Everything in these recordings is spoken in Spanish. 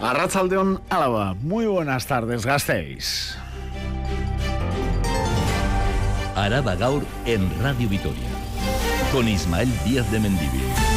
Arrachaldeón Álava, muy buenas tardes, gastéis. Araba Gaur en Radio Vitoria, con Ismael Díaz de Mendivil.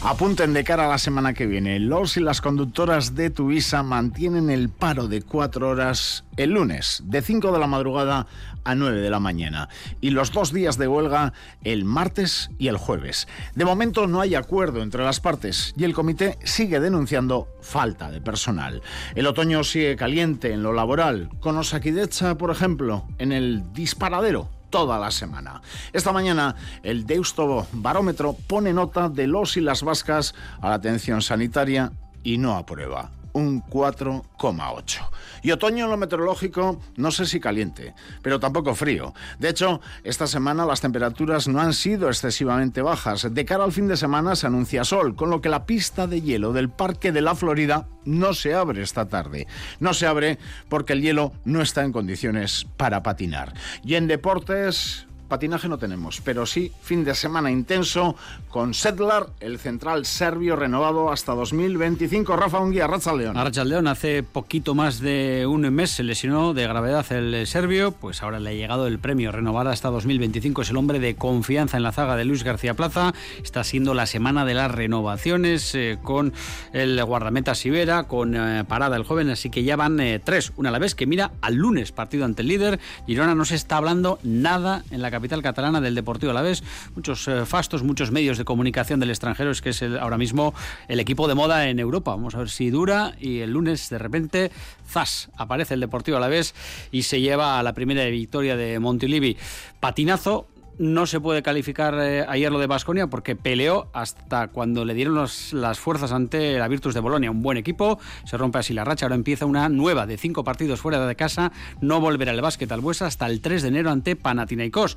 Apunten de cara a la semana que viene. Los y las conductoras de Tuvisa mantienen el paro de cuatro horas el lunes, de 5 de la madrugada a 9 de la mañana. Y los dos días de huelga el martes y el jueves. De momento no hay acuerdo entre las partes y el comité sigue denunciando falta de personal. El otoño sigue caliente en lo laboral, con Osakidecha, por ejemplo, en el disparadero toda la semana. Esta mañana el Deusto Barómetro pone nota de los y las vascas a la atención sanitaria y no aprueba un 4,8. Y otoño en lo meteorológico, no sé si caliente, pero tampoco frío. De hecho, esta semana las temperaturas no han sido excesivamente bajas. De cara al fin de semana se anuncia sol, con lo que la pista de hielo del Parque de la Florida no se abre esta tarde. No se abre porque el hielo no está en condiciones para patinar. Y en deportes, patinaje no tenemos, pero sí fin de semana intenso con Sedlar, el central serbio renovado hasta 2025. Rafa Unguía, Racha León. Racha León hace poquito más de un mes se lesionó de gravedad el serbio, pues ahora le ha llegado el premio renovar hasta 2025. Es el hombre de confianza en la zaga de Luis García Plaza. Está siendo la semana de las renovaciones eh, con el guardameta Sibera, con eh, Parada el joven, así que ya van eh, tres, una a la vez que mira al lunes partido ante el líder. Girona no se está hablando nada en la capital catalana del Deportivo a la vez. Muchos eh, fastos, muchos medios de comunicación del extranjero, es que es ahora mismo el equipo de moda en Europa. Vamos a ver si dura y el lunes de repente, zas, aparece el Deportivo a la vez y se lleva a la primera victoria de Montilivi. Patinazo, no se puede calificar eh, ayer lo de Basconia porque peleó hasta cuando le dieron las fuerzas ante la Virtus de Bolonia. Un buen equipo, se rompe así la racha. Ahora empieza una nueva de cinco partidos fuera de casa. No volverá el básquet al Buesa hasta el 3 de enero ante Panathinaikos.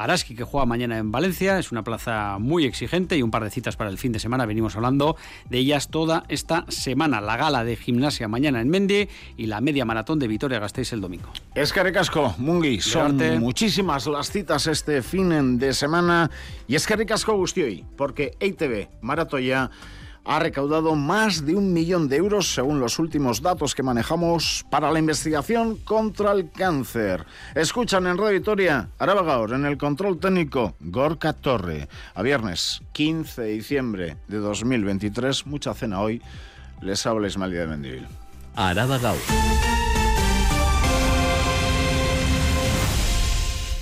Araski, que juega mañana en Valencia. Es una plaza muy exigente y un par de citas para el fin de semana. Venimos hablando de ellas toda esta semana. La gala de gimnasia mañana en Mende y la media maratón de Vitoria-Gasteiz el domingo. Es que recasco, Mungi. Son muchísimas las citas este fin de semana. Y es que recasco hoy, porque EITV Maratoya ha recaudado más de un millón de euros según los últimos datos que manejamos para la investigación contra el cáncer. Escuchan en Radio Victoria, Araba en el control técnico, Gorka Torre. A viernes 15 de diciembre de 2023, mucha cena hoy, les habla Ismael de Mendivil. Araba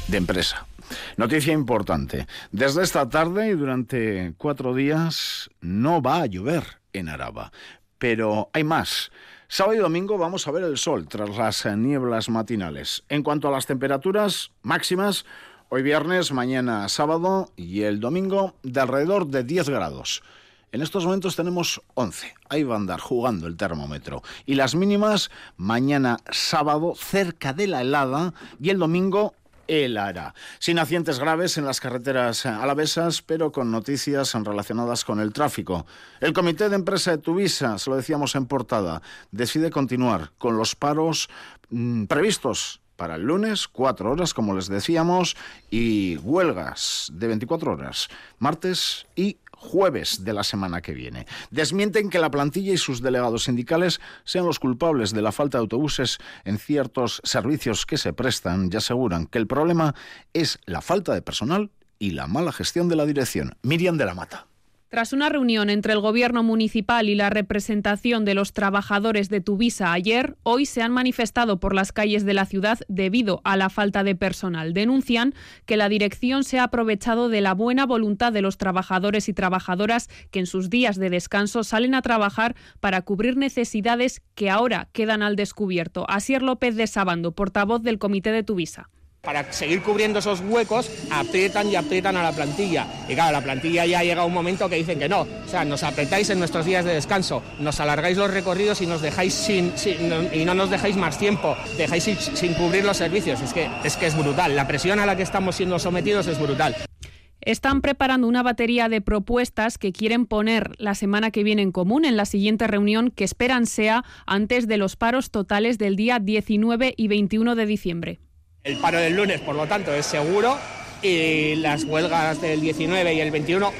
De empresa. Noticia importante. Desde esta tarde y durante cuatro días no va a llover en Araba. Pero hay más. Sábado y domingo vamos a ver el sol tras las nieblas matinales. En cuanto a las temperaturas máximas, hoy viernes, mañana sábado y el domingo de alrededor de 10 grados. En estos momentos tenemos 11. Ahí va a andar jugando el termómetro. Y las mínimas mañana sábado cerca de la helada y el domingo el ARA. Sin accidentes graves en las carreteras alavesas, pero con noticias relacionadas con el tráfico. El Comité de Empresa de Tuvisa, se lo decíamos en portada, decide continuar con los paros mm, previstos para el lunes, cuatro horas, como les decíamos, y huelgas de 24 horas, martes y jueves de la semana que viene. Desmienten que la plantilla y sus delegados sindicales sean los culpables de la falta de autobuses en ciertos servicios que se prestan y aseguran que el problema es la falta de personal y la mala gestión de la dirección. Miriam de la Mata. Tras una reunión entre el Gobierno municipal y la representación de los trabajadores de Tuvisa ayer, hoy se han manifestado por las calles de la ciudad debido a la falta de personal. Denuncian que la dirección se ha aprovechado de la buena voluntad de los trabajadores y trabajadoras que en sus días de descanso salen a trabajar para cubrir necesidades que ahora quedan al descubierto. Asier López de Sabando, portavoz del Comité de Tuvisa para seguir cubriendo esos huecos, aprietan y aprietan a la plantilla. Y claro, la plantilla ya llega un momento que dicen que no. O sea, nos apretáis en nuestros días de descanso, nos alargáis los recorridos y nos dejáis sin, y no nos dejáis más tiempo, dejáis sin, cubrir los servicios. Es que, es que es brutal. La presión a la que estamos siendo sometidos es brutal. Están preparando una batería de propuestas que quieren poner la semana que viene en común en la siguiente reunión que esperan sea antes de los paros totales del día 19 y 21 de diciembre. El paro del lunes, por lo tanto, es seguro y las huelgas del 19 y el 21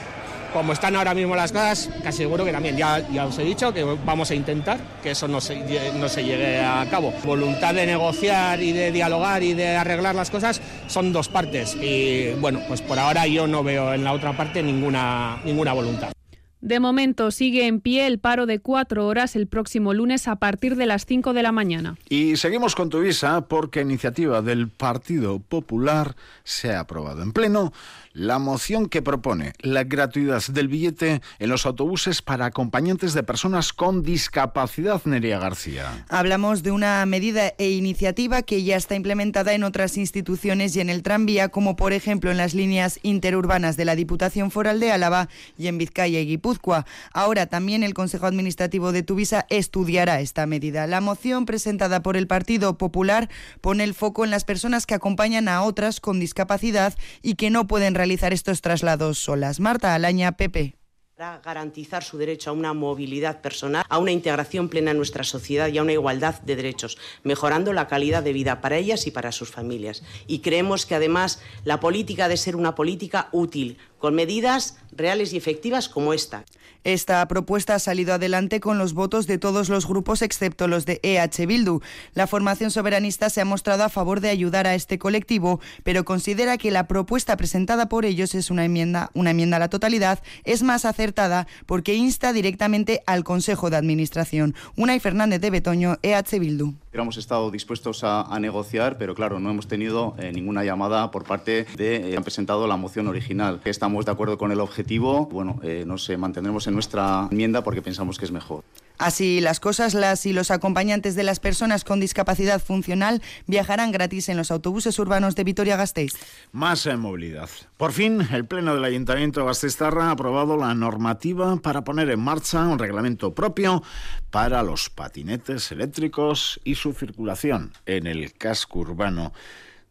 como están ahora mismo las cosas, casi seguro que también, ya, os he dicho que vamos a intentar que eso no se, no se llegue a cabo. Voluntad de negociar y de dialogar y de arreglar las cosas son dos partes y bueno, pues por ahora yo no veo en la otra parte ninguna, ninguna voluntad. De momento sigue en pie el paro de cuatro horas el próximo lunes a partir de las cinco de la mañana. Y seguimos con tu visa porque iniciativa del Partido Popular se ha aprobado en pleno la moción que propone la gratuidad del billete en los autobuses para acompañantes de personas con discapacidad, Nerea García. Hablamos de una medida e iniciativa que ya está implementada en otras instituciones y en el tranvía, como por ejemplo en las líneas interurbanas de la Diputación Foral de Álava y en Vizcaya y Guipúzcoa. Ahora también el Consejo Administrativo de Tuvisa estudiará esta medida. La moción presentada por el Partido Popular pone el foco en las personas que acompañan a otras con discapacidad y que no pueden realizar realizar estos traslados solas. Marta Alaña, Pepe para garantizar su derecho a una movilidad personal, a una integración plena en nuestra sociedad y a una igualdad de derechos, mejorando la calidad de vida para ellas y para sus familias. Y creemos que además la política ha de ser una política útil, con medidas reales y efectivas como esta. Esta propuesta ha salido adelante con los votos de todos los grupos excepto los de EH Bildu. La formación soberanista se ha mostrado a favor de ayudar a este colectivo, pero considera que la propuesta presentada por ellos es una enmienda, una enmienda a la totalidad, es más acertada porque insta directamente al Consejo de Administración. Unai Fernández de Betoño, EH Bildu. Hemos estado dispuestos a, negociar, pero claro, no hemos tenido eh, ninguna llamada por parte de eh, han presentado la moción original. Estamos de acuerdo con el objetivo. Bueno, eh, nos mantendremos en nuestra enmienda porque pensamos que es mejor. Así las cosas, las y los acompañantes de las personas con discapacidad funcional viajarán gratis en los autobuses urbanos de Vitoria-Gasteiz. Más en movilidad. Por fin, el Pleno del Ayuntamiento de Gasteiztarra ha aprobado la normativa para poner en marcha un reglamento propio para los patinetes eléctricos y su circulación en el casco urbano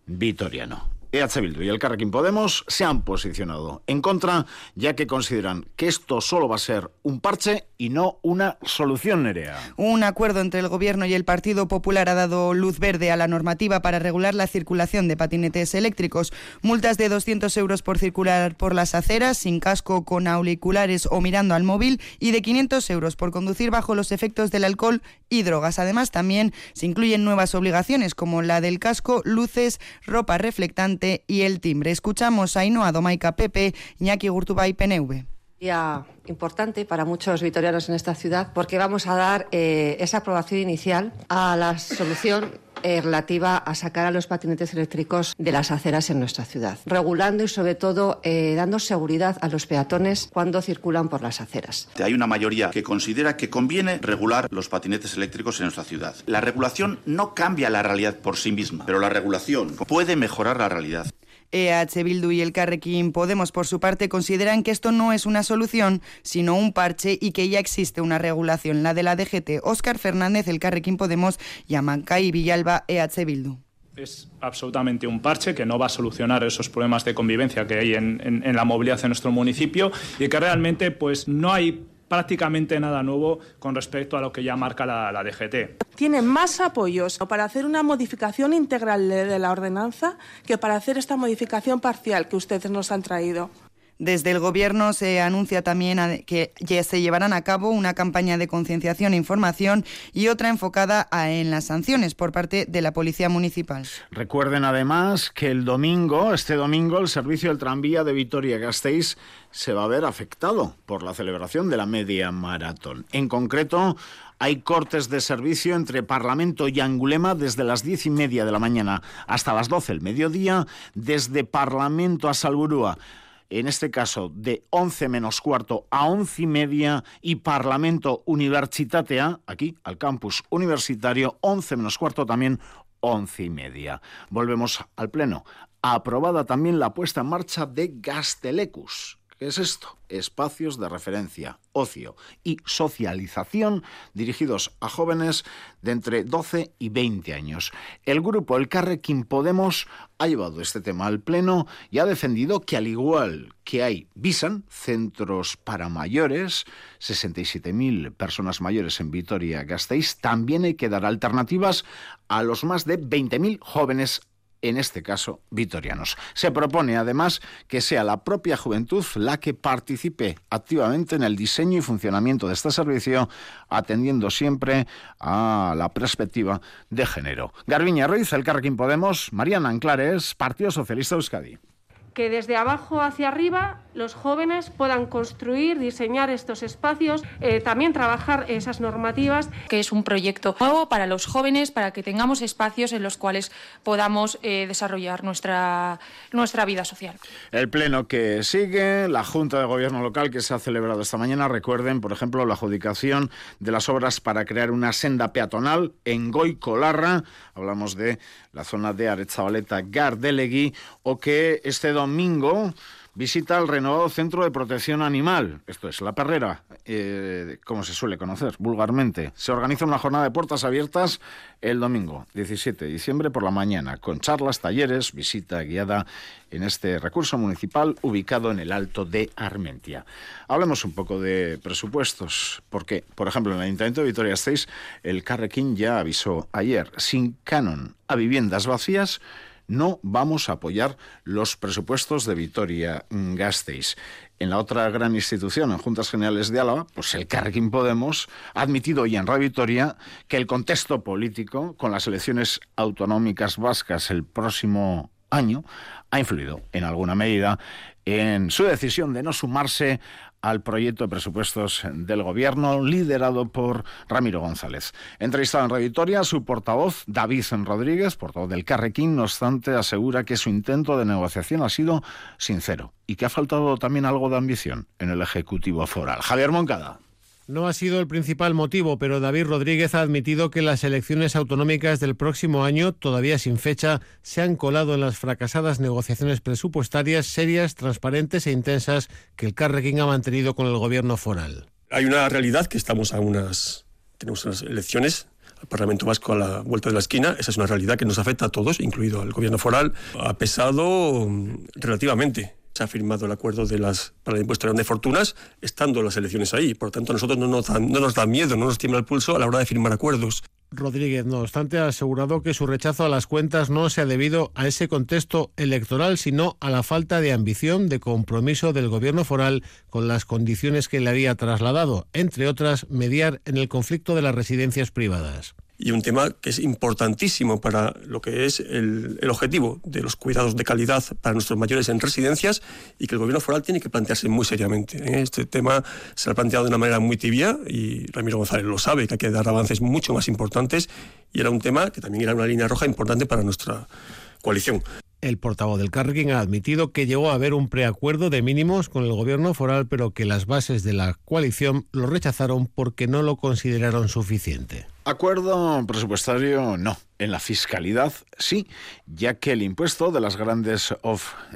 vitoriano. EH Bildu y el Carrequín Podemos se han posicionado en contra, ya que consideran que esto solo va a ser un parche y no una solución, Nerea. Un acuerdo entre el Gobierno y el Partido Popular ha dado luz verde a la normativa para regular la circulación de patinetes eléctricos. Multas de 200 euros por circular por las aceras, sin casco, con auriculares o mirando al móvil, y de 500 euros por conducir bajo los efectos del alcohol y drogas. Además, también se incluyen nuevas obligaciones como la del casco, luces, ropa reflectante y el timbre. Escuchamos a Ainhoa Domaica Pepe, Iñaki Gurtubay PNV. Día importante para muchos vitorianos en esta ciudad porque vamos a dar eh, esa aprobación inicial a la solución eh, relativa a sacar a los patinetes eléctricos de las aceras en nuestra ciudad, regulando y sobre todo eh, dando seguridad a los peatones cuando circulan por las aceras. Hay una mayoría que considera que conviene regular los patinetes eléctricos en nuestra ciudad. La regulación no cambia la realidad por sí misma, pero la regulación puede mejorar la realidad. EH Bildu y el Carrequín Podemos, por su parte, consideran que esto no es una solución, sino un parche y que ya existe una regulación, la de la DGT. Óscar Fernández, el Carrequín Podemos, y y Villalba, EH Bildu es absolutamente un parche que no va a solucionar esos problemas de convivencia que hay en, en, la movilidad en nuestro municipio y que realmente pues no hay prácticamente nada nuevo con respecto a lo que ya marca la, DGT. Tiene más apoyos para hacer una modificación integral de la ordenanza que para hacer esta modificación parcial que ustedes nos han traído. Desde el Gobierno se anuncia también que se llevarán a cabo una campaña de concienciación e información y otra enfocada en las sanciones por parte de la Policía Municipal. Recuerden además que el domingo, este domingo, el servicio del tranvía de Vitoria-Gasteiz se va a ver afectado por la celebración de la media maratón. En concreto, hay cortes de servicio entre Parlamento y Angulema desde las diez y media de la mañana hasta las doce del mediodía, desde Parlamento a Salburúa en este caso de 11 menos cuarto a once y media, y Parlamento Universitatea, aquí al campus universitario, 11 menos cuarto también, once y media. Volvemos al Pleno. Aprobada también la puesta en marcha de Gastelecus. ¿Qué es esto? espacios de referencia, ocio y socialización dirigidos a jóvenes de entre 12 y 20 años. El grupo El Carrequín Podemos ha llevado este tema al Pleno y ha defendido que al igual que hay Visan, centros para mayores, 67.000 personas mayores en Vitoria-Gasteiz, también hay que dar alternativas a los más de 20.000 jóvenes en este caso vitorianos. Se propone además que sea la propia juventud la que participe activamente en el diseño y funcionamiento de este servicio, atendiendo siempre a la perspectiva de género. Garbiña Ruiz, el Carrequín Podemos, Mariana Anclares, Partido Socialista Euskadi que desde abajo hacia arriba los jóvenes puedan construir, diseñar estos espacios, eh, también trabajar esas normativas. Que es un proyecto nuevo para los jóvenes, para que tengamos espacios en los cuales podamos eh, desarrollar nuestra, nuestra vida social. El pleno que sigue, la Junta de Gobierno Local que se ha celebrado esta mañana, recuerden, por ejemplo, la adjudicación de las obras para crear una senda peatonal en Goicolarra, hablamos de la zona de Arechavaleta Gardelegui, o que este domingo visita el renovado Centro de Protección Animal, esto es La Perrera, eh, como se suele conocer vulgarmente. Se organiza una jornada de puertas abiertas el domingo 17 de diciembre por la mañana, con charlas, talleres, visita guiada en este recurso municipal ubicado en el Alto de Armentia. Hablemos un poco de presupuestos, porque, por ejemplo, en el Ayuntamiento de Vitoria-Gasteiz, el Carrequín ya avisó ayer, sin canon a viviendas vacías, no vamos a apoyar los presupuestos de Vitoria-Gasteiz. En la otra gran institución, en Juntas Generales de Álava, pues el Carrequín Podemos ha admitido hoy en Radio Vitoria que el contexto político, con las elecciones autonómicas vascas el próximo año, ha influido en alguna medida en su decisión de no sumarse al proyecto de presupuestos del Gobierno liderado por Ramiro González. Entrevistado en Radio su portavoz, David Rodríguez, portavoz del Carrequín, no obstante, asegura que su intento de negociación ha sido sincero y que ha faltado también algo de ambición en el Ejecutivo Foral. Javier Moncada. No ha sido el principal motivo, pero David Rodríguez ha admitido que las elecciones autonómicas del próximo año, todavía sin fecha, se han colado en las fracasadas negociaciones presupuestarias serias, transparentes e intensas que el Carrequín ha mantenido con el gobierno foral. Hay una realidad que estamos a unas tenemos unas elecciones al Parlamento Vasco a la vuelta de la esquina. Esa es una realidad que nos afecta a todos, incluido al gobierno foral. Ha pesado mm, relativamente se ha firmado el acuerdo de las, para el impuesto de fortunas, estando las elecciones ahí. Por lo tanto, a nosotros no nos, no nos da miedo, no nos tiembla el pulso a la hora de firmar acuerdos. Rodríguez, no obstante, ha asegurado que su rechazo a las cuentas no se ha debido a ese contexto electoral, sino a la falta de ambición, de compromiso del gobierno foral con las condiciones que le había trasladado, entre otras, mediar en el conflicto de las residencias privadas y un tema que es importantísimo para lo que es el, objetivo de los cuidados de calidad para nuestros mayores en residencias y que el gobierno foral tiene que plantearse muy seriamente. ¿eh? Este tema se ha planteado de una manera muy tibia y Ramiro González lo sabe, que hay que dar avances mucho más importantes y era un tema que también era una línea roja importante para nuestra coalición. El portavoz del Carrequín ha admitido que llegó a haber un preacuerdo de mínimos con el gobierno foral, pero que las bases de la coalición lo rechazaron porque no lo consideraron suficiente. Acuerdo presupuestario no. En la fiscalidad sí, ya que el impuesto de las grandes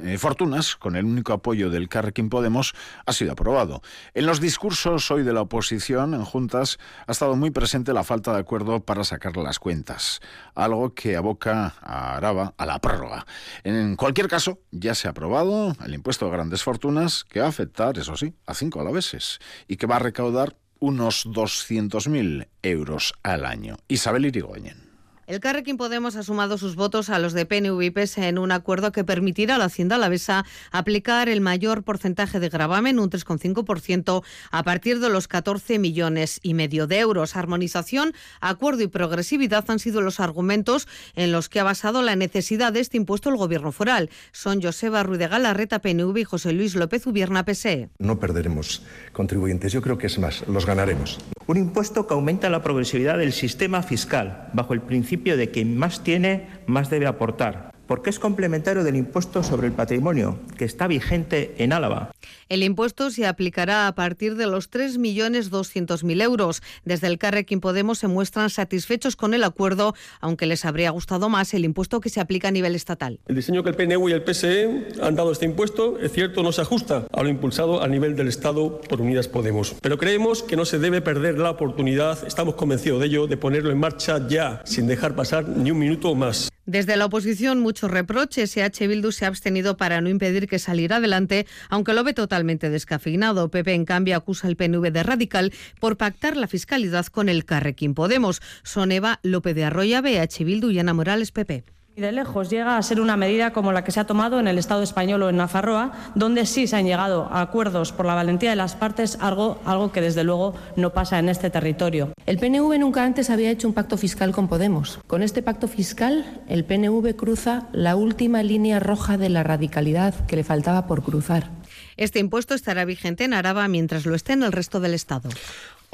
eh, fortunas, con el único apoyo del Carrequín Podemos, ha sido aprobado. En los discursos hoy de la oposición en juntas ha estado muy presente la falta de acuerdo para sacar las cuentas, algo que aboca a Araba a la prórroga. En cualquier caso, ya se ha aprobado el impuesto de grandes fortunas, que va a afectar, eso sí, a cinco alaveses y que va a recaudar unos 200.000 euros al año. Isabel Irigoyen. El Carrequín Podemos ha sumado sus votos a los de PNV y PSE en un acuerdo que permitirá a la Hacienda Alavesa aplicar el mayor porcentaje de gravamen, un 3,5%, a partir de los 14 millones y medio de euros. Armonización, acuerdo y progresividad han sido los argumentos en los que ha basado la necesidad de este impuesto el Gobierno foral. Son Joseba Ruiz de Galarreta, PNV y José Luis López Ubierna, PSE. No perderemos contribuyentes, yo creo que es más, los ganaremos. Un impuesto que aumenta la progresividad del sistema fiscal, bajo el principio de que más tiene, más debe aportar porque es complementario del impuesto sobre el patrimonio, que está vigente en Álava. El impuesto se aplicará a partir de los 3.200.000 euros. Desde el Carrequín Podemos se muestran satisfechos con el acuerdo, aunque les habría gustado más el impuesto que se aplica a nivel estatal. El diseño que el PNU y el PSE han dado a este impuesto, es cierto, no se ajusta a lo impulsado a nivel del Estado por Unidas Podemos. Pero creemos que no se debe perder la oportunidad, estamos convencidos de ello, de ponerlo en marcha ya, sin dejar pasar ni un minuto más. Desde la oposición, muchos reproches. H. Bildu se ha abstenido para no impedir que saliera adelante, aunque lo ve totalmente descafeinado. Pepe, en cambio, acusa al PNV de radical por pactar la fiscalidad con el Carrequín Podemos. Son Eva López de Arroya, BH Bildu y Ana Morales, PP. Y de lejos llega a ser una medida como la que se ha tomado en el Estado español o en Nafarroa, donde sí se han llegado a acuerdos por la valentía de las partes, algo, algo que desde luego no pasa en este territorio. El PNV nunca antes había hecho un pacto fiscal con Podemos. Con este pacto fiscal, el PNV cruza la última línea roja de la radicalidad que le faltaba por cruzar. Este impuesto estará vigente en Araba mientras lo esté en el resto del Estado.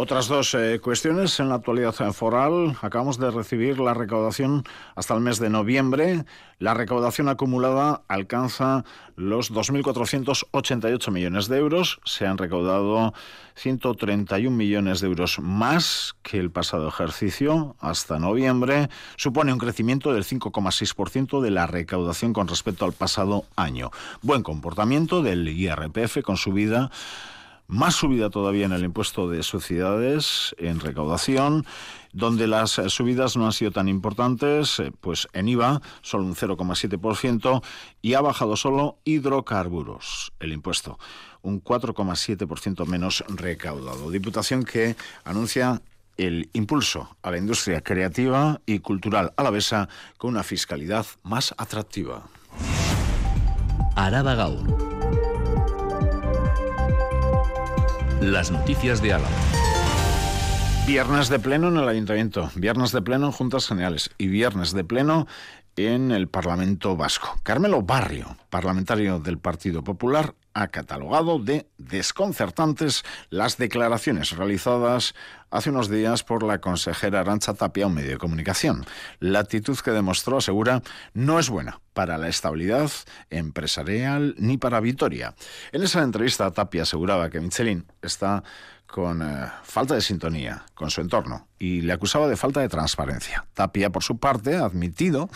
Otras dos eh, cuestiones en la actualidad foral. Acabamos de recibir la recaudación hasta el mes de noviembre. La recaudación acumulada alcanza los 2.488 millones de euros. Se han recaudado 131 millones de euros más que el pasado ejercicio hasta noviembre. Supone un crecimiento del 5,6% de la recaudación con respecto al pasado año. Buen comportamiento del IRPF con subida más subida todavía en el impuesto de sociedades en recaudación, donde las eh, subidas no han sido tan importantes, eh, pues en IVA solo un 0,7% y ha bajado solo hidrocarburos el impuesto, un 4,7% menos recaudado. Diputación que anuncia el impulso a la industria creativa y cultural alavesa con una fiscalidad más atractiva. Araba Gaur. Las noticias de Álava. Viernes de pleno en el Ayuntamiento, viernes de pleno en Juntas Generales y viernes de pleno en el Parlamento Vasco. Carmelo Barrio, parlamentario del Partido Popular, ha catalogado de desconcertantes las declaraciones realizadas hace unos días por la consejera Arancha Tapia un medio de comunicación. La actitud que demostró, asegura, no es buena para la estabilidad empresarial ni para Vitoria. En esa entrevista, Tapia aseguraba que Michelin está con eh, falta de sintonía con su entorno y le acusaba de falta de transparencia. Tapia, por su parte, ha admitido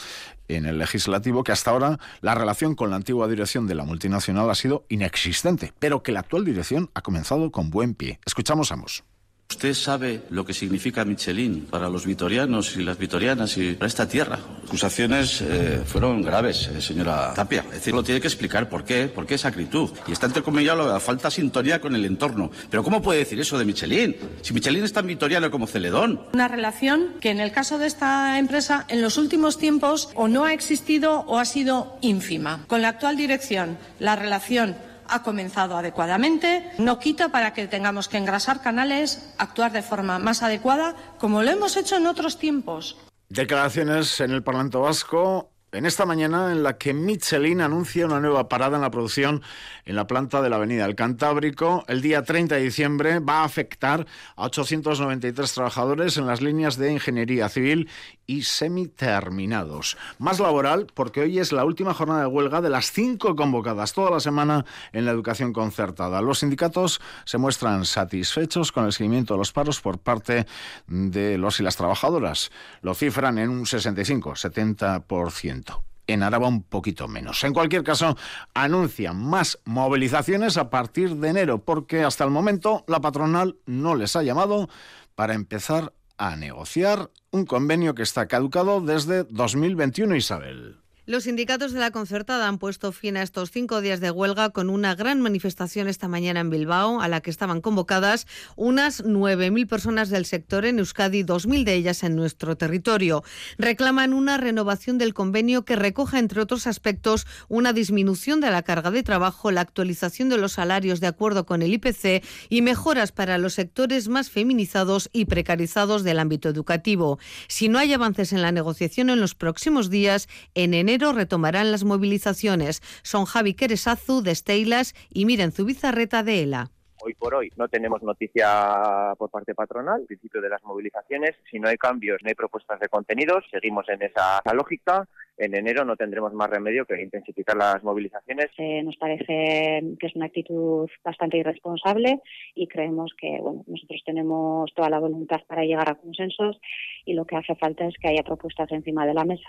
en el legislativo que hasta ahora la relación con la antigua dirección de la multinacional ha sido inexistente, pero que la actual dirección ha comenzado con buen pie. Escuchamos ambos. Usted sabe lo que significa Michelin para los vitorianos y las vitorianas y para esta tierra. Acusaciones eh, fueron graves, eh, señora Tapia. Es decir, lo tiene que explicar por qué, por qué esa acritud. Y está entrecomillado la falta de sintonía con el entorno. Pero ¿cómo puede decir eso de Michelin? Si Michelin es tan vitoriano como Celedón. Una relación que en el caso de esta empresa en los últimos tiempos o no ha existido o ha sido ínfima. Con la actual dirección, la relación ha comenzado adecuadamente. No quita para que tengamos que engrasar canales, actuar de forma más adecuada, como lo hemos hecho en otros tiempos. Declaraciones en el Parlamento Vasco en esta mañana en la que Michelin anuncia una nueva parada en la producción en la planta de la Avenida del Cantábrico. El día 30 de diciembre va a afectar a 893 trabajadores en las líneas de ingeniería civil y semiterminados. Más laboral porque hoy es la última jornada de huelga de las cinco convocadas toda la semana en la educación concertada. Los sindicatos se muestran satisfechos con el seguimiento de los paros por parte de los y las trabajadoras. Lo cifran en un 65-70% en Araba un poquito menos. En cualquier caso, anuncian más movilizaciones a partir de enero, porque hasta el momento la patronal no les ha llamado para empezar a negociar un convenio que está caducado desde 2021, Isabel. Los sindicatos de la concertada han puesto fin a estos cinco días de huelga con una gran manifestación esta mañana en Bilbao, a la que estaban convocadas unas 9.000 personas del sector en Euskadi, 2.000 de ellas en nuestro territorio. Reclaman una renovación del convenio que recoja, entre otros aspectos, una disminución de la carga de trabajo, la actualización de los salarios de acuerdo con el IPC y mejoras para los sectores más feminizados y precarizados del ámbito educativo. Si no hay avances en la negociación en los próximos días, en enero retomarán las movilizaciones. Son Javi Queresazu de Steilas y Miren Zubizarreta de ELA. Hoy por hoy no tenemos noticia por parte patronal, principio de las movilizaciones. Si no hay cambios, no hay propuestas de contenidos, seguimos en esa lógica. En enero no tendremos más remedio que intensificar las movilizaciones. Eh, nos parece que es una actitud bastante irresponsable y creemos que bueno, nosotros tenemos toda la voluntad para llegar a consensos y lo que hace falta es que haya propuestas encima de la mesa.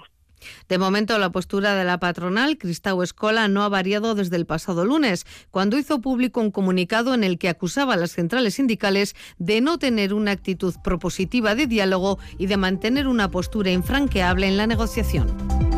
De momento, la postura de la patronal, Cristau Escola, no ha variado desde el pasado lunes, cuando hizo público un comunicado en el que acusaba a las centrales sindicales de no tener una actitud propositiva de diálogo y de mantener una postura infranqueable en la negociación.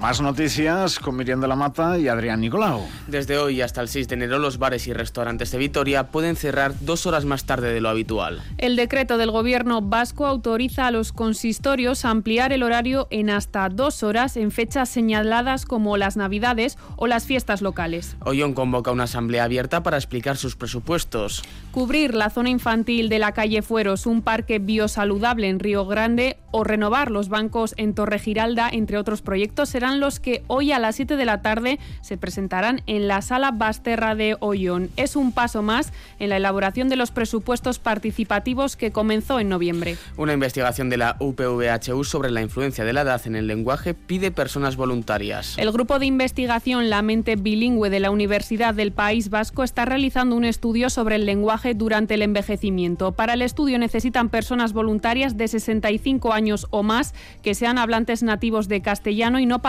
Más noticias con Miriam de la Mata y Adrián Nicolau. Desde hoy hasta el 6 de enero los bares y restaurantes de Vitoria pueden cerrar dos horas más tarde de lo habitual. El decreto del gobierno vasco autoriza a los consistorios a ampliar el horario en hasta dos horas en fechas señaladas como las Navidades o las fiestas locales. Ollón convoca una asamblea abierta para explicar sus presupuestos. Cubrir la zona infantil de la calle Fueros, un parque biosaludable en Río Grande o renovar los bancos en Torre Giralda, entre otros proyectos, serán los que hoy a las 7 de la tarde se presentarán en la sala Basterra de Ollón. Es un paso más en la elaboración de los presupuestos participativos que comenzó en noviembre. Una investigación de la UPVHU sobre la influencia de la edad en el lenguaje pide personas voluntarias. El grupo de investigación La Mente Bilingüe de la Universidad del País Vasco está realizando un estudio sobre el lenguaje durante el envejecimiento. Para el estudio necesitan personas voluntarias de 65 años o más que sean hablantes nativos de castellano y no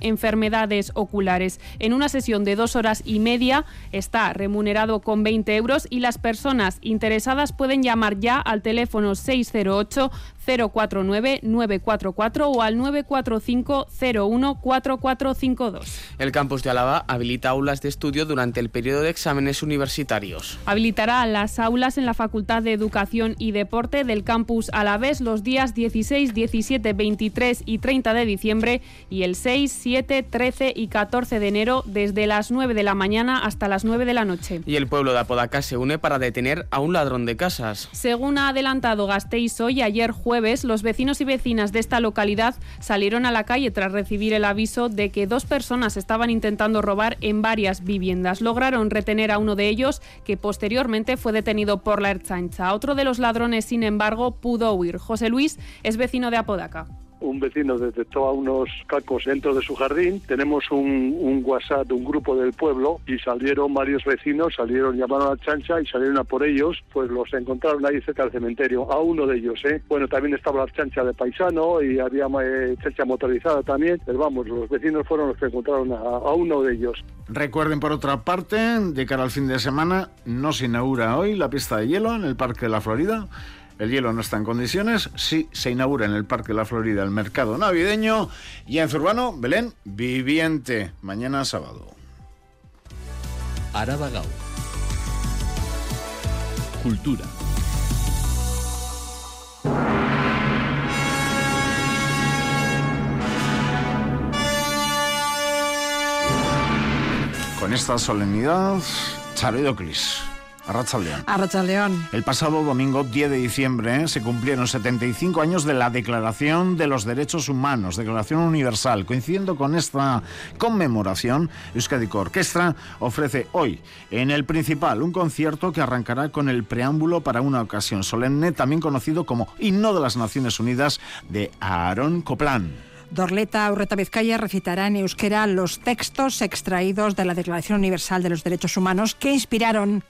enfermedades oculares. En una sesión de dos horas y media está remunerado con 20 euros y las personas interesadas pueden llamar ya al teléfono 608 049-944 o al 945-014452. El campus de Álava habilita aulas de estudio durante el periodo de exámenes universitarios. Habilitará las aulas en la Facultad de Educación y Deporte del campus Alavés los días 16, 17, 23 y 30 de diciembre y el 6, 7, 13 y 14 de enero desde las 9 de la mañana hasta las 9 de la noche. Y el pueblo de Apodaca se une para detener a un ladrón de casas. Según ha adelantado Gasteiz hoy, ayer jueves jueves, los vecinos y vecinas de esta localidad salieron a la calle tras recibir el aviso de que dos personas estaban intentando robar en varias viviendas. Lograron retener a uno de ellos, que posteriormente fue detenido por la Erchancha. Otro de los ladrones, sin embargo, pudo huir. José Luis es vecino de Apodaca un vecino detectó a unos cacos dentro de su jardín. Tenemos un, un, WhatsApp de un grupo del pueblo y salieron varios vecinos, salieron, llamaron a Chancha y salieron a por ellos. Pues los encontraron ahí cerca del cementerio, a uno de ellos. ¿eh? Bueno, también estaba la chancha de paisano y había eh, chancha motorizada también. Pero vamos, los vecinos fueron los que encontraron a, a uno de ellos. Recuerden, por otra parte, de cara al fin de semana, no se inaugura hoy la pista de hielo en el Parque de la Florida. El hielo no está en condiciones. Sí, se inaugura en el Parque de la Florida el mercado navideño. Y en Zurbano, Belén, viviente. Mañana sábado. Araba Gau. Cultura. Con esta solemnidad, Charedoclis. Arrachaldeón. Arrachaldeón. El pasado domingo 10 de diciembre se cumplieron 75 años de la Declaración de los Derechos Humanos, Declaración Universal. Coincidiendo con esta conmemoración, Euskadi Orquestra ofrece hoy en el Principal un concierto que arrancará con el preámbulo para una ocasión solemne, también conocido como Himno de las Naciones Unidas de Aarón Coplan. Dorleta Urreta Vizcaya recitará en euskera los textos extraídos de la Declaración Universal de los Derechos Humanos que inspiraron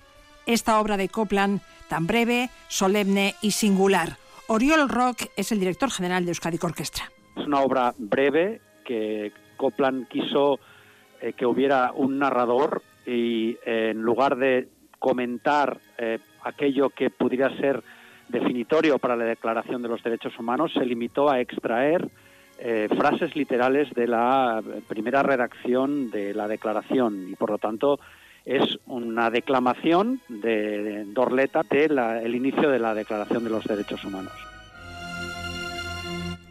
esta obra de Copland tan breve, solemne y singular. Oriol Rock es el director general de Euskadi Orquestra. Es una obra breve que Copland quiso eh, que hubiera un narrador y eh, en lugar de comentar eh, aquello que pudiera ser definitorio para la Declaración de los Derechos Humanos, se limitó a extraer eh, frases literales de la primera redacción de la declaración y por lo tanto es una declamación de Dorleta del el inicio de la Declaración de los Derechos Humanos.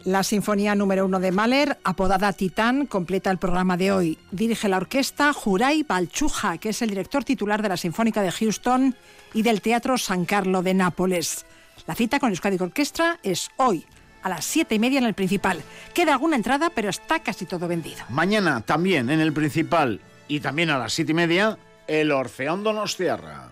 La Sinfonía número uno de Mahler, apodada Titán, completa el programa de hoy. Dirige la orquesta Juray Balchuja, que es el director titular de la Sinfónica de Houston y del Teatro San Carlo de Nápoles. La cita con Euskadi Orquestra es hoy, a las siete y media en el Principal. Queda alguna entrada, pero está casi todo vendido. Mañana también en el Principal y también a las siete y media, el Orfeón Donostiarra.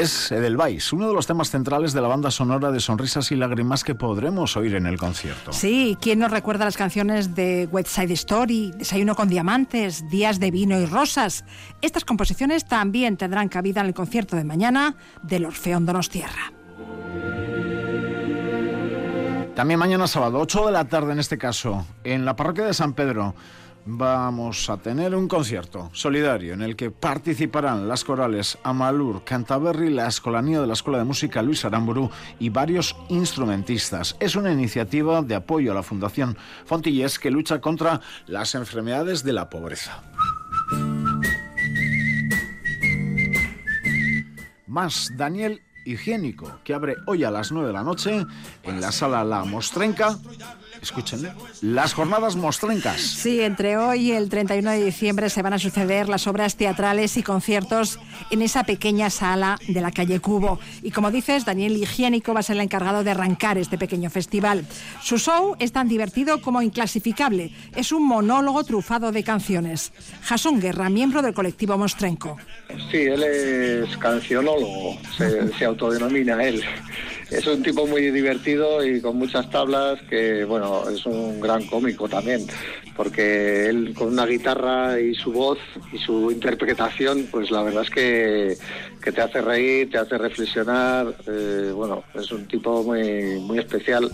Es Edelweiss, uno de los temas centrales de la banda sonora de Sonrisas y Lágrimas que podremos oír en el concierto. Sí, ¿quién nos recuerda las canciones de West Side Story, Desayuno con Diamantes, Días de Vino y Rosas? Estas composiciones también tendrán cabida en el concierto de mañana del Orfeón Donostierra. También mañana sábado, 8 de la tarde en este caso, en la parroquia de San Pedro, vamos a tener un concierto solidario en el que participarán las corales Amalur, Cantaberry, la Escolanía de la Escuela de Música Luis Aramburu y varios instrumentistas. Es una iniciativa de apoyo a la Fundación Fontillés que lucha contra las enfermedades de la pobreza. Más Daniel Higiénico, que abre hoy a las 9 de la noche en la sala La Mostrenca escúchenle, las jornadas mostrencas. Sí, entre hoy y el 31 de diciembre se van a suceder las obras teatrales y conciertos en esa pequeña sala de la calle Cubo. Y como dices, Daniel Higiénico va a ser el encargado de arrancar este pequeño festival. Su show es tan divertido como inclasificable. Es un monólogo trufado de canciones. Jason Guerra, miembro del colectivo Mostrenco. Sí, él es cancionólogo, se, se autodenomina él. Es un tipo muy divertido y con muchas tablas que, bueno, es un gran cómico también, porque él con una guitarra y su voz y su interpretación, pues la verdad es que, que te hace reír, te hace reflexionar, eh, bueno, es un tipo muy, muy especial.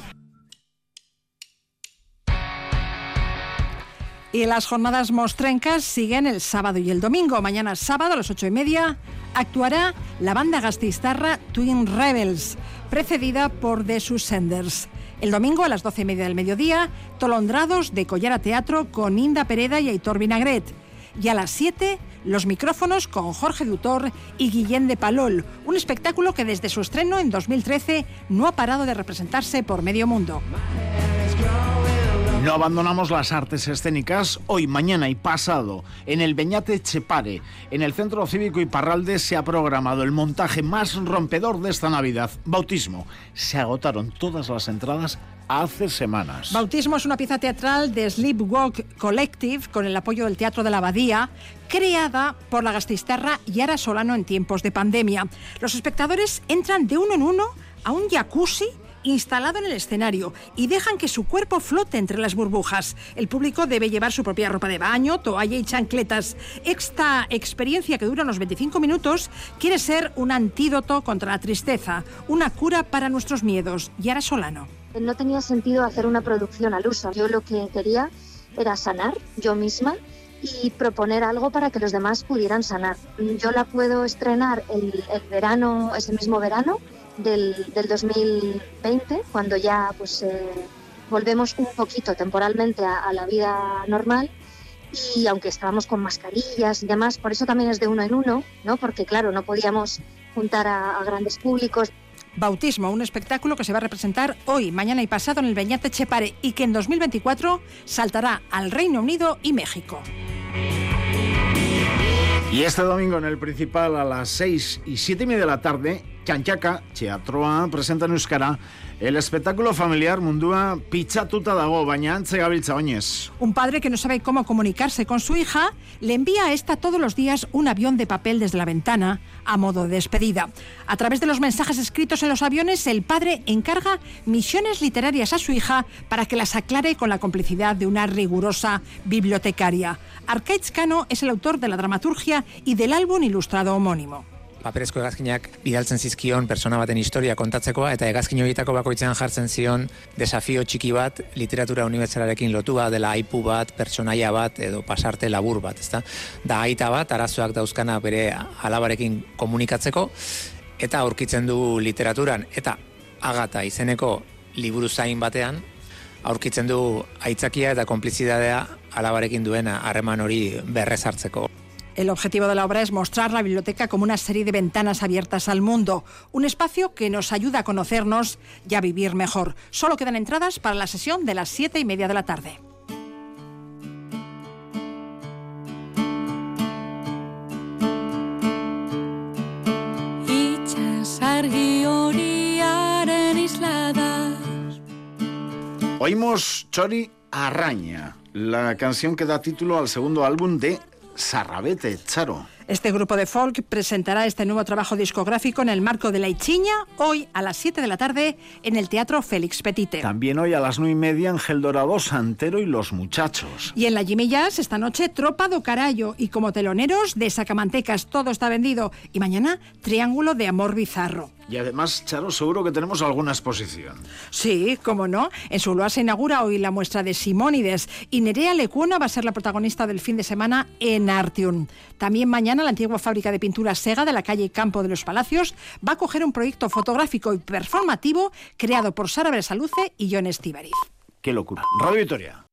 Y las jornadas mostrencas siguen el sábado y el domingo. Mañana sábado a las ocho y media actuará la banda gastistarra Twin Rebels, precedida por The Senders. El domingo a las doce y media del mediodía, Tolondrados de Collara Teatro con Inda Pereda y Aitor Vinagret. Y a las 7, los micrófonos con Jorge Dutor y Guillén de Palol, un espectáculo que desde su estreno en 2013 no ha parado de representarse por medio mundo. No abandonamos las artes escénicas. Hoy, mañana y pasado, en el Beñate Chepare, en el Centro Cívico Iparralde, se ha programado el montaje más rompedor de esta Navidad. Bautismo. Se agotaron todas las entradas hace semanas. Bautismo es una pieza teatral de Sleepwalk Collective con el apoyo del Teatro de la Abadía, creada por la gastistarra Yara Solano en tiempos de pandemia. Los espectadores entran de uno en uno a un jacuzzi instalado en el escenario y dejan que su cuerpo flote entre las burbujas. El público debe llevar su propia ropa de baño, toalla y chancletas. Esta experiencia que dura unos 25 minutos quiere ser un antídoto contra la tristeza, una cura para nuestros miedos. Yara Solano. No tenía sentido hacer una producción al uso. Yo lo que quería era sanar yo misma y proponer algo para que los demás pudieran sanar. Yo la puedo estrenar el, el verano, ese mismo verano, del, del 2020, cuando ya pues eh, volvemos un poquito temporalmente a, a, la vida normal y aunque estábamos con mascarillas y demás, por eso también es de uno en uno, ¿no? porque claro, no podíamos juntar a, a grandes públicos. Bautismo, un espectáculo que se va a representar hoy, mañana y pasado en el Beñate Chepare y que en 2024 saltará al Reino Unido y México. Y este domingo en el principal a las 6 y 7 y media de la tarde Txantxaka, teatroa, presenta en Euskara, el espectáculo familiar mundua pichatuta dago, baina antze gabiltza. Un padre que no sabe cómo comunicarse con su hija le envía a esta todos los días un avión de papel desde la ventana a modo de despedida. A través de los mensajes escritos en los aviones, el padre encarga misiones literarias a su hija para que las aclare con la complicidad de una rigurosa bibliotecaria. Arcaitz Cano es el autor de la dramaturgia y del álbum ilustrado homónimo. Paperezko hegazkinak bidaltzen zizkion persona baten historia kontatzekoa eta hegazkin horietako bakoitzean jartzen zion desafio txiki bat literatura unibertsalarekin lotua dela aipu bat, pertsonaia bat edo pasarte labur bat, ezta? Da aita bat arazoak dauzkana bere alabarekin komunikatzeko eta aurkitzen du literaturan eta agata izeneko liburu zain batean aurkitzen du aitzakia eta konplizidadea alabarekin duena harreman hori berrezartzeko. El objetivo de la obra es mostrar la biblioteca como una serie de ventanas abiertas al mundo, un espacio que nos ayuda a conocernos y a vivir mejor. Solo quedan entradas para la sesión de las siete y media de la tarde. Oímos Chori Arraña, la canción que da título al segundo álbum de Sarrabete, Charo. Este grupo de folk presentará este nuevo trabajo discográfico en el marco de la Ichiña hoy a las 7 de la tarde en el Teatro Félix Petite. También hoy a las 9 y media Ángel Dorado, Santero y Los Muchachos. Y en la Jazz esta noche Tropa do Carallo y como teloneros de Sacamantecas, todo está vendido. Y mañana Triángulo de Amor Bizarro. Y además, Charo, seguro que tenemos alguna exposición. Sí, cómo no. En Zuloa se inaugura hoy la muestra de Simónides y Nerea Lecuona va a ser la protagonista del fin de semana en Artium. También mañana la antigua fábrica de pintura Sega de la calle Campo de los Palacios va a coger un proyecto fotográfico y performativo creado por Sara Bresaluce y John Estivariz. Qué locura. Radio Victoria.